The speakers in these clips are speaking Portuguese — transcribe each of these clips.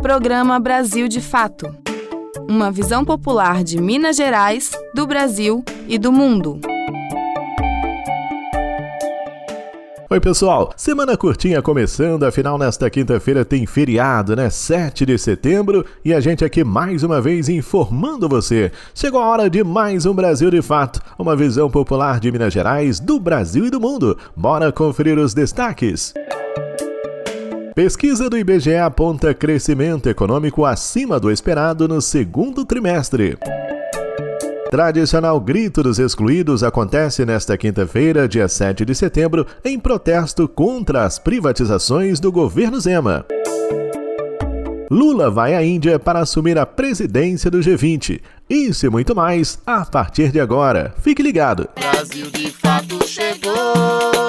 Programa Brasil de Fato. Uma visão popular de Minas Gerais, do Brasil e do mundo. Oi, pessoal. Semana curtinha começando, afinal, nesta quinta-feira tem feriado, né? 7 de setembro, e a gente aqui mais uma vez informando você. Chegou a hora de mais um Brasil de Fato, uma visão popular de Minas Gerais, do Brasil e do mundo. Bora conferir os destaques. Pesquisa do IBGE aponta crescimento econômico acima do esperado no segundo trimestre. Tradicional Grito dos Excluídos acontece nesta quinta-feira, dia 7 de setembro, em protesto contra as privatizações do governo Zema. Lula vai à Índia para assumir a presidência do G20. Isso e muito mais a partir de agora. Fique ligado. Brasil de fato chegou.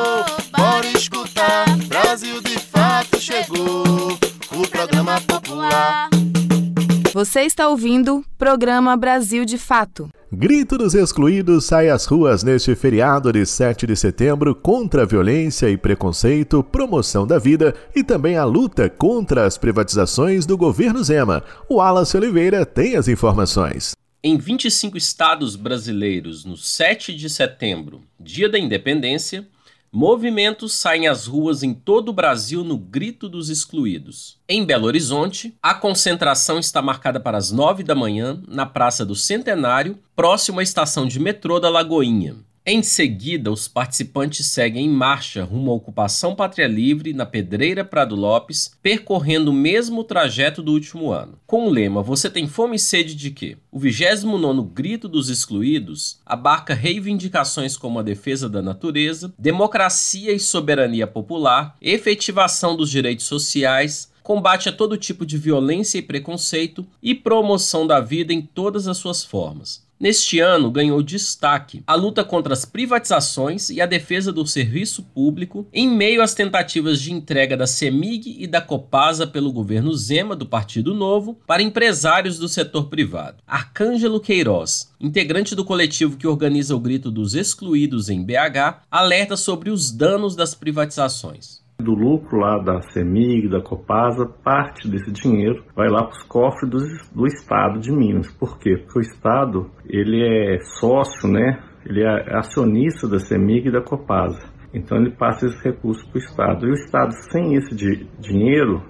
Você está ouvindo Programa Brasil de Fato. Grito dos Excluídos sai às ruas neste feriado de 7 de setembro contra a violência e preconceito, promoção da vida e também a luta contra as privatizações do governo Zema. O Wallace Oliveira tem as informações. Em 25 estados brasileiros, no 7 de setembro, dia da independência, Movimentos saem às ruas em todo o Brasil no Grito dos Excluídos. Em Belo Horizonte, a concentração está marcada para as 9 da manhã na Praça do Centenário, próximo à estação de metrô da Lagoinha. Em seguida, os participantes seguem em marcha rumo à ocupação Pátria Livre na Pedreira Prado Lopes, percorrendo o mesmo trajeto do último ano. Com o lema Você tem fome e sede de quê? O 29 Grito dos Excluídos abarca reivindicações como a defesa da natureza, democracia e soberania popular, efetivação dos direitos sociais, combate a todo tipo de violência e preconceito e promoção da vida em todas as suas formas. Neste ano, ganhou destaque a luta contra as privatizações e a defesa do serviço público em meio às tentativas de entrega da CEMIG e da Copasa pelo governo Zema, do Partido Novo, para empresários do setor privado. Arcângelo Queiroz, integrante do coletivo que organiza o Grito dos Excluídos em BH, alerta sobre os danos das privatizações do lucro lá da CEMIG, da Copasa, parte desse dinheiro vai lá para os cofres do, do Estado de Minas. Por quê? Porque o Estado ele é sócio, né? Ele é acionista da CEMIG e da Copasa. Então ele passa esses recursos para o Estado. E o Estado, sem esse di dinheiro,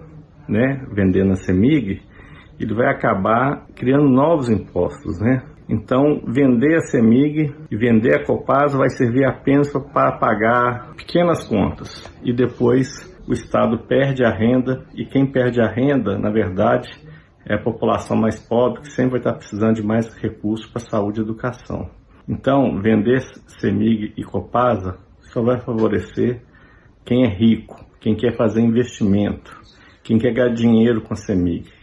né, vendendo a CEMIG, ele vai acabar criando novos impostos, né? Então, vender a CEMIG e vender a Copasa vai servir apenas para pagar pequenas contas e depois o Estado perde a renda e quem perde a renda, na verdade, é a população mais pobre que sempre vai estar precisando de mais recursos para saúde e educação. Então, vender CEMIG e Copasa só vai favorecer quem é rico, quem quer fazer investimento, quem quer ganhar dinheiro com a CEMIG.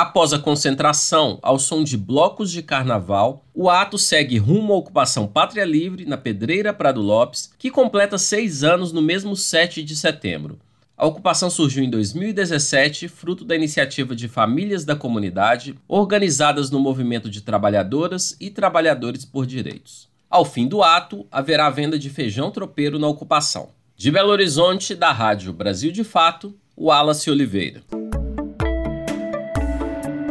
Após a concentração ao som de blocos de carnaval, o ato segue rumo à ocupação Pátria Livre, na Pedreira Prado Lopes, que completa seis anos no mesmo 7 de setembro. A ocupação surgiu em 2017, fruto da iniciativa de famílias da comunidade, organizadas no movimento de trabalhadoras e trabalhadores por direitos. Ao fim do ato, haverá venda de feijão tropeiro na ocupação. De Belo Horizonte, da Rádio Brasil de Fato, Wallace Oliveira.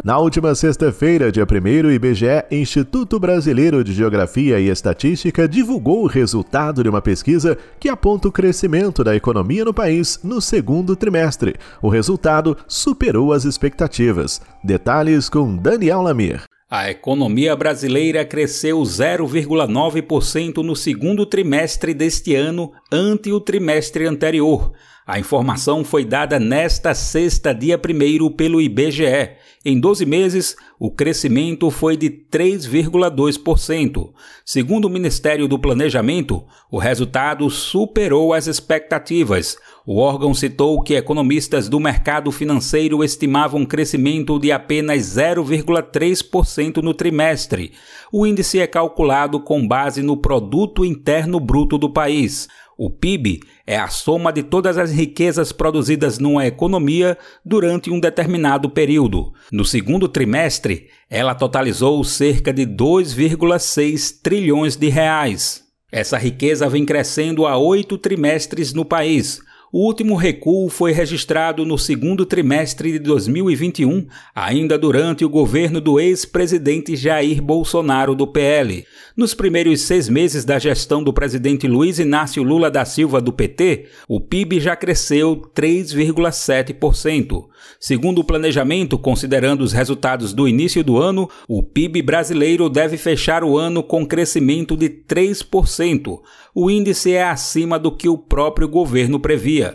Na última sexta-feira, dia 1 o IBGE, Instituto Brasileiro de Geografia e Estatística, divulgou o resultado de uma pesquisa que aponta o crescimento da economia no país no segundo trimestre. O resultado superou as expectativas. Detalhes com Daniel Lamir. A economia brasileira cresceu 0,9% no segundo trimestre deste ano ante o trimestre anterior. A informação foi dada nesta sexta, dia 1 pelo IBGE. Em 12 meses, o crescimento foi de 3,2%. Segundo o Ministério do Planejamento, o resultado superou as expectativas. O órgão citou que economistas do mercado financeiro estimavam um crescimento de apenas 0,3% no trimestre. O índice é calculado com base no produto interno bruto do país. O PIB é a soma de todas as riquezas produzidas numa economia durante um determinado período. No segundo trimestre, ela totalizou cerca de 2,6 trilhões de reais. Essa riqueza vem crescendo há oito trimestres no país. O último recuo foi registrado no segundo trimestre de 2021, ainda durante o governo do ex-presidente Jair Bolsonaro do PL. Nos primeiros seis meses da gestão do presidente Luiz Inácio Lula da Silva do PT, o PIB já cresceu 3,7%. Segundo o planejamento, considerando os resultados do início do ano, o PIB brasileiro deve fechar o ano com crescimento de 3%. O índice é acima do que o próprio governo previa.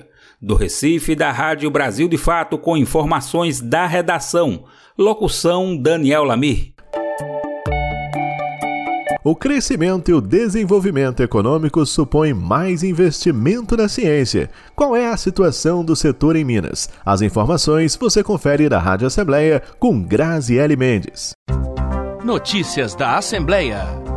Do Recife, da Rádio Brasil de Fato, com informações da redação. Locução Daniel Lamir. O crescimento e o desenvolvimento econômico supõem mais investimento na ciência. Qual é a situação do setor em Minas? As informações você confere da Rádio Assembleia com Graziele Mendes. Notícias da Assembleia.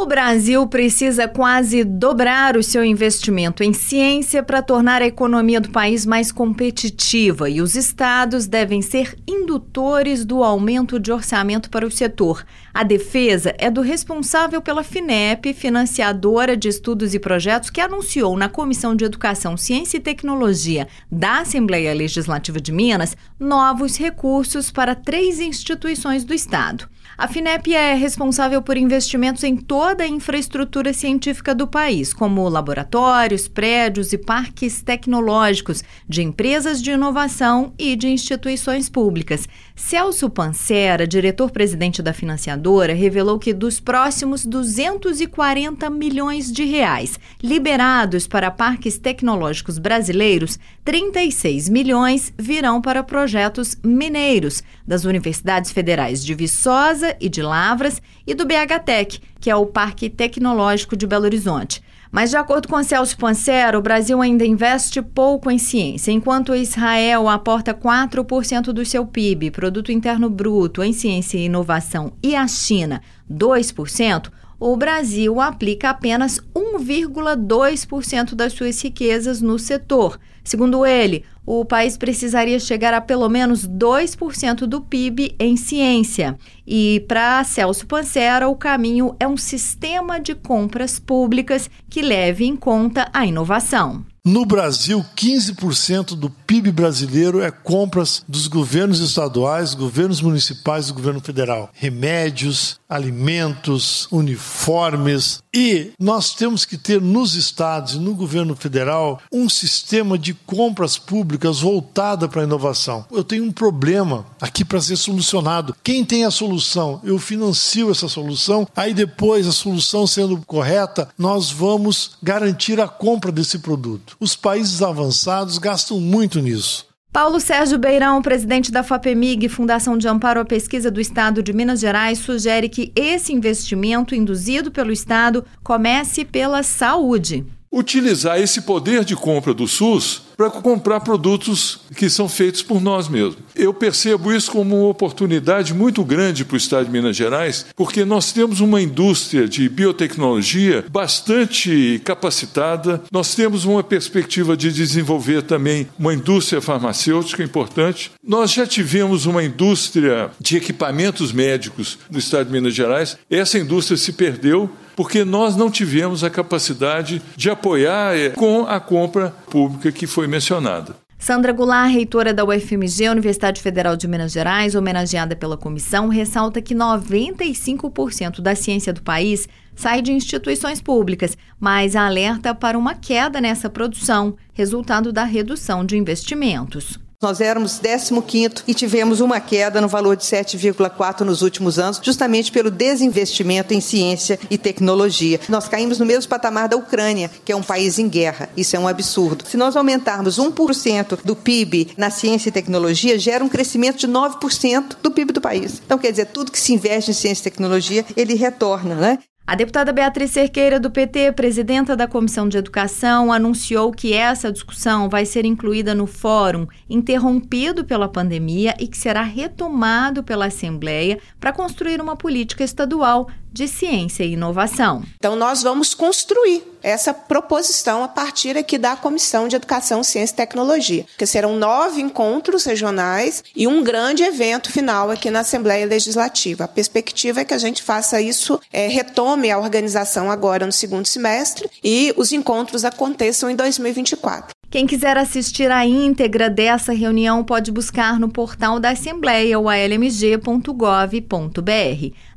O Brasil precisa quase dobrar o seu investimento em ciência para tornar a economia do país mais competitiva e os estados devem ser indutores do aumento de orçamento para o setor. A defesa é do responsável pela FINEP, financiadora de estudos e projetos, que anunciou na Comissão de Educação, Ciência e Tecnologia da Assembleia Legislativa de Minas novos recursos para três instituições do estado. A FINEP é responsável por investimentos em toda a infraestrutura científica do país, como laboratórios, prédios e parques tecnológicos de empresas de inovação e de instituições públicas. Celso Pancera, diretor-presidente da financiadora, revelou que dos próximos 240 milhões de reais liberados para parques tecnológicos brasileiros, 36 milhões virão para projetos mineiros das universidades federais de Viçosa e de Lavras e do BHTEC, que é o Parque Tecnológico de Belo Horizonte. Mas, de acordo com Celso Pancero, o Brasil ainda investe pouco em ciência. Enquanto Israel aporta 4% do seu PIB, Produto Interno Bruto, em ciência e inovação, e a China 2%, o Brasil aplica apenas 1,2% das suas riquezas no setor. Segundo ele, o país precisaria chegar a pelo menos 2% do PIB em ciência. E para Celso Pancera, o caminho é um sistema de compras públicas que leve em conta a inovação. No Brasil, 15% do PIB brasileiro é compras dos governos estaduais, governos municipais e governo federal. Remédios, alimentos, uniformes. E nós temos que ter nos estados e no governo federal um sistema de compras públicas voltada para a inovação. Eu tenho um problema aqui para ser solucionado. Quem tem a solução? Eu financio essa solução, aí depois a solução sendo correta, nós vamos garantir a compra desse produto. Os países avançados gastam muito nisso. Paulo Sérgio Beirão, presidente da FAPEMIG, Fundação de Amparo à Pesquisa do Estado de Minas Gerais, sugere que esse investimento induzido pelo Estado comece pela saúde. Utilizar esse poder de compra do SUS para comprar produtos que são feitos por nós mesmos. Eu percebo isso como uma oportunidade muito grande para o Estado de Minas Gerais, porque nós temos uma indústria de biotecnologia bastante capacitada, nós temos uma perspectiva de desenvolver também uma indústria farmacêutica importante. Nós já tivemos uma indústria de equipamentos médicos no Estado de Minas Gerais, essa indústria se perdeu porque nós não tivemos a capacidade de apoiar eh, com a compra pública que foi mencionada. Sandra Goulart, reitora da UFMG, Universidade Federal de Minas Gerais, homenageada pela comissão, ressalta que 95% da ciência do país sai de instituições públicas, mas alerta para uma queda nessa produção, resultado da redução de investimentos. Nós éramos 15 e tivemos uma queda no valor de 7,4 nos últimos anos, justamente pelo desinvestimento em ciência e tecnologia. Nós caímos no mesmo patamar da Ucrânia, que é um país em guerra. Isso é um absurdo. Se nós aumentarmos 1% do PIB na ciência e tecnologia, gera um crescimento de 9% do PIB do país. Então, quer dizer, tudo que se investe em ciência e tecnologia, ele retorna, né? A deputada Beatriz Cerqueira, do PT, presidenta da Comissão de Educação, anunciou que essa discussão vai ser incluída no fórum interrompido pela pandemia e que será retomado pela Assembleia para construir uma política estadual de ciência e inovação. Então, nós vamos construir essa proposição a partir aqui da Comissão de Educação, Ciência e Tecnologia, que serão nove encontros regionais e um grande evento final aqui na Assembleia Legislativa. A perspectiva é que a gente faça isso, é, retome a organização agora no segundo semestre e os encontros aconteçam em 2024. Quem quiser assistir a íntegra dessa reunião pode buscar no portal da Assembleia ou almg.gov.br.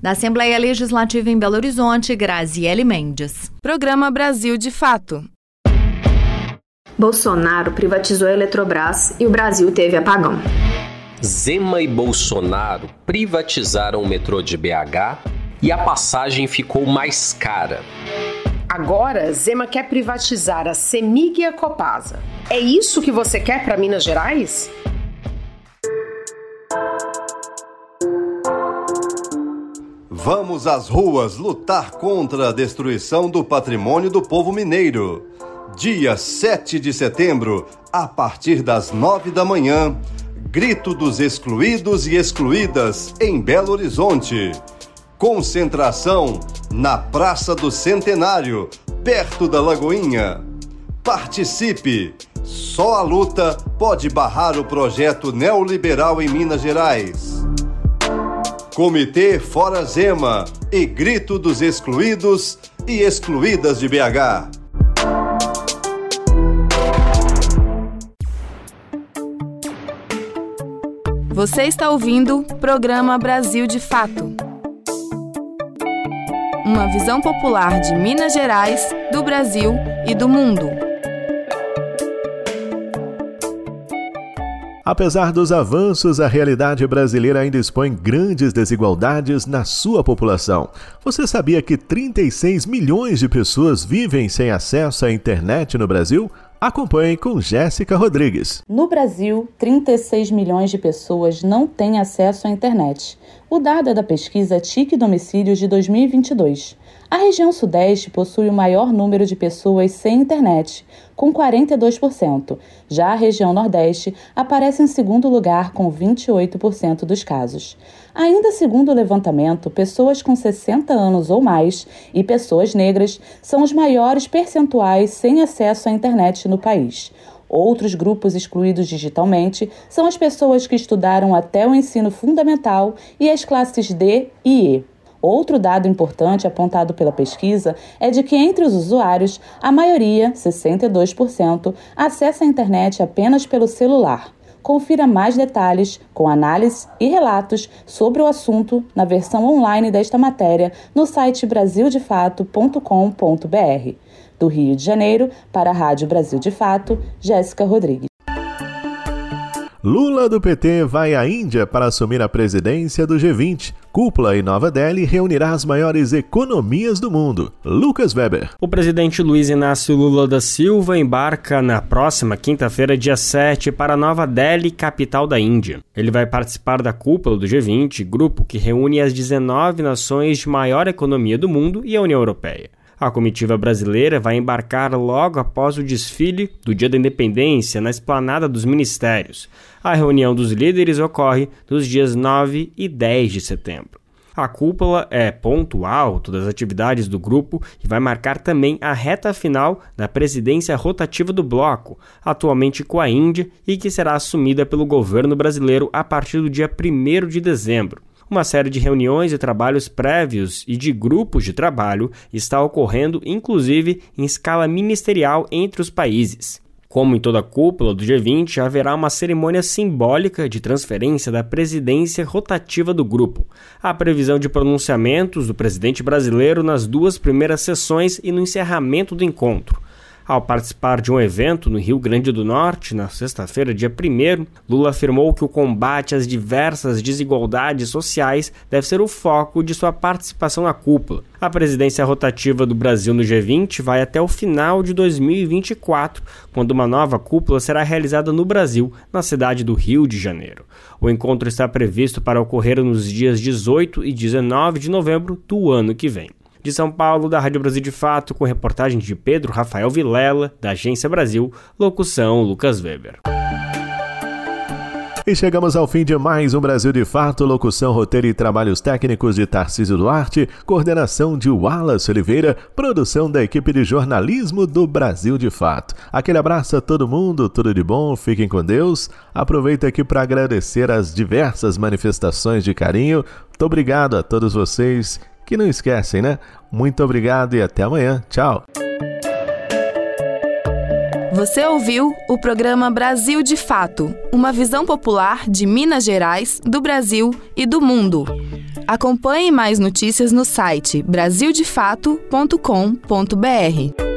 Da Assembleia Legislativa em Belo Horizonte, Graziele Mendes. Programa Brasil de Fato. Bolsonaro privatizou a Eletrobras e o Brasil teve apagão. Zema e Bolsonaro privatizaram o metrô de BH e a passagem ficou mais cara. Agora, Zema quer privatizar a Semig e a Copasa. É isso que você quer para Minas Gerais? Vamos às ruas lutar contra a destruição do patrimônio do povo mineiro. Dia 7 de setembro, a partir das 9 da manhã, Grito dos Excluídos e Excluídas em Belo Horizonte. Concentração na Praça do Centenário, perto da Lagoinha. Participe! Só a luta pode barrar o projeto neoliberal em Minas Gerais. Comitê Fora Zema e Grito dos Excluídos e Excluídas de BH. Você está ouvindo o programa Brasil de Fato uma visão popular de Minas Gerais, do Brasil e do mundo. Apesar dos avanços, a realidade brasileira ainda expõe grandes desigualdades na sua população. Você sabia que 36 milhões de pessoas vivem sem acesso à internet no Brasil? Acompanhe com Jéssica Rodrigues. No Brasil, 36 milhões de pessoas não têm acesso à internet. O dado é da pesquisa TIC Domicílios de 2022. A região Sudeste possui o maior número de pessoas sem internet, com 42%. Já a região Nordeste aparece em segundo lugar, com 28% dos casos. Ainda segundo o levantamento, pessoas com 60 anos ou mais e pessoas negras são os maiores percentuais sem acesso à internet no país. Outros grupos excluídos digitalmente são as pessoas que estudaram até o ensino fundamental e as classes D e E. Outro dado importante apontado pela pesquisa é de que entre os usuários, a maioria, 62%, acessa a internet apenas pelo celular. Confira mais detalhes com análise e relatos sobre o assunto na versão online desta matéria no site brasildefato.com.br. Do Rio de Janeiro, para a Rádio Brasil de Fato, Jéssica Rodrigues. Lula do PT vai à Índia para assumir a presidência do G20. Cúpula em Nova Delhi reunirá as maiores economias do mundo. Lucas Weber. O presidente Luiz Inácio Lula da Silva embarca na próxima quinta-feira, dia 7, para Nova Delhi, capital da Índia. Ele vai participar da cúpula do G20, grupo que reúne as 19 nações de maior economia do mundo e a União Europeia. A comitiva brasileira vai embarcar logo após o desfile do Dia da Independência na esplanada dos ministérios. A reunião dos líderes ocorre nos dias 9 e 10 de setembro. A cúpula é ponto alto das atividades do grupo e vai marcar também a reta final da presidência rotativa do bloco, atualmente com a Índia e que será assumida pelo governo brasileiro a partir do dia 1 de dezembro. Uma série de reuniões e trabalhos prévios e de grupos de trabalho está ocorrendo, inclusive em escala ministerial entre os países. Como em toda cúpula do G20, haverá uma cerimônia simbólica de transferência da presidência rotativa do grupo. Há previsão de pronunciamentos do presidente brasileiro nas duas primeiras sessões e no encerramento do encontro. Ao participar de um evento no Rio Grande do Norte, na sexta-feira, dia 1, Lula afirmou que o combate às diversas desigualdades sociais deve ser o foco de sua participação na cúpula. A presidência rotativa do Brasil no G20 vai até o final de 2024, quando uma nova cúpula será realizada no Brasil, na cidade do Rio de Janeiro. O encontro está previsto para ocorrer nos dias 18 e 19 de novembro do ano que vem. De São Paulo, da Rádio Brasil de Fato, com reportagem de Pedro Rafael Vilela, da Agência Brasil, locução Lucas Weber. E chegamos ao fim de mais um Brasil de Fato, locução, roteiro e trabalhos técnicos de Tarcísio Duarte, coordenação de Wallace Oliveira, produção da equipe de jornalismo do Brasil de Fato. Aquele abraço a todo mundo, tudo de bom, fiquem com Deus. Aproveito aqui para agradecer as diversas manifestações de carinho. Muito obrigado a todos vocês que não esquecem, né? Muito obrigado e até amanhã. Tchau. Você ouviu o programa Brasil de Fato, uma visão popular de Minas Gerais, do Brasil e do mundo. Acompanhe mais notícias no site brasildefato.com.br.